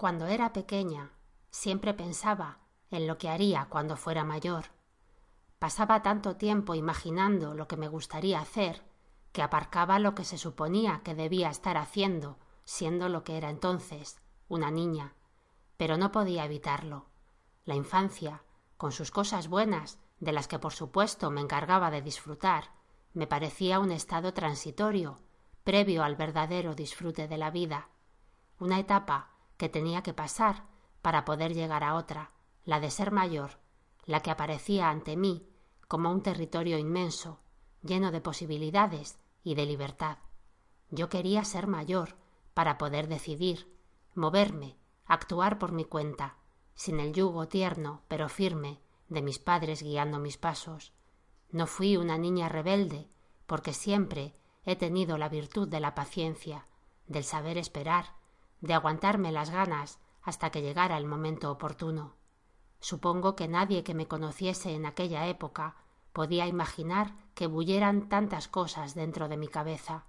Cuando era pequeña, siempre pensaba en lo que haría cuando fuera mayor. Pasaba tanto tiempo imaginando lo que me gustaría hacer que aparcaba lo que se suponía que debía estar haciendo, siendo lo que era entonces, una niña. Pero no podía evitarlo. La infancia, con sus cosas buenas, de las que por supuesto me encargaba de disfrutar, me parecía un estado transitorio, previo al verdadero disfrute de la vida. Una etapa que tenía que pasar para poder llegar a otra, la de ser mayor, la que aparecía ante mí como un territorio inmenso, lleno de posibilidades y de libertad. Yo quería ser mayor para poder decidir, moverme, actuar por mi cuenta, sin el yugo tierno pero firme de mis padres guiando mis pasos. No fui una niña rebelde, porque siempre he tenido la virtud de la paciencia, del saber esperar, de aguantarme las ganas hasta que llegara el momento oportuno. Supongo que nadie que me conociese en aquella época podía imaginar que bulleran tantas cosas dentro de mi cabeza.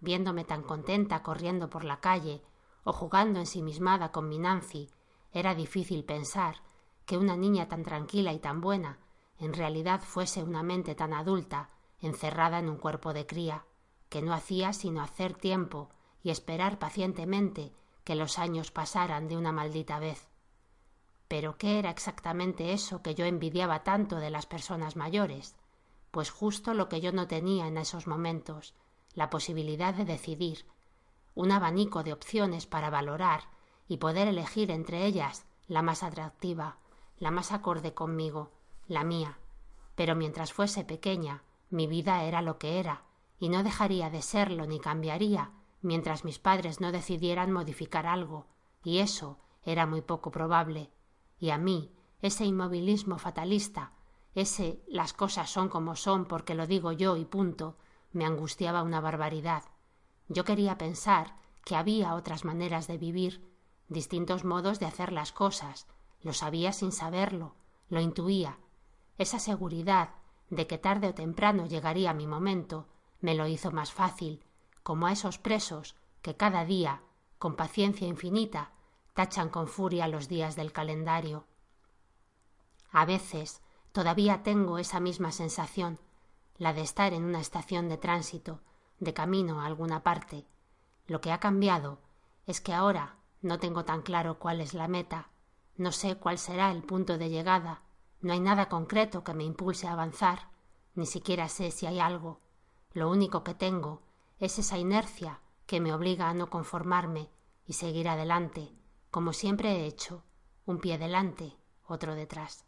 Viéndome tan contenta corriendo por la calle o jugando ensimismada con mi Nancy, era difícil pensar que una niña tan tranquila y tan buena en realidad fuese una mente tan adulta encerrada en un cuerpo de cría, que no hacía sino hacer tiempo y esperar pacientemente que los años pasaran de una maldita vez. Pero ¿qué era exactamente eso que yo envidiaba tanto de las personas mayores? Pues justo lo que yo no tenía en esos momentos, la posibilidad de decidir, un abanico de opciones para valorar y poder elegir entre ellas la más atractiva, la más acorde conmigo, la mía. Pero mientras fuese pequeña, mi vida era lo que era, y no dejaría de serlo ni cambiaría mientras mis padres no decidieran modificar algo, y eso era muy poco probable. Y a mí, ese inmovilismo fatalista, ese las cosas son como son porque lo digo yo y punto, me angustiaba una barbaridad. Yo quería pensar que había otras maneras de vivir, distintos modos de hacer las cosas, lo sabía sin saberlo, lo intuía. Esa seguridad de que tarde o temprano llegaría mi momento me lo hizo más fácil, como a esos presos que cada día, con paciencia infinita, tachan con furia los días del calendario. A veces todavía tengo esa misma sensación, la de estar en una estación de tránsito, de camino a alguna parte. Lo que ha cambiado es que ahora no tengo tan claro cuál es la meta, no sé cuál será el punto de llegada, no hay nada concreto que me impulse a avanzar, ni siquiera sé si hay algo. Lo único que tengo es esa inercia que me obliga a no conformarme y seguir adelante, como siempre he hecho, un pie delante, otro detrás.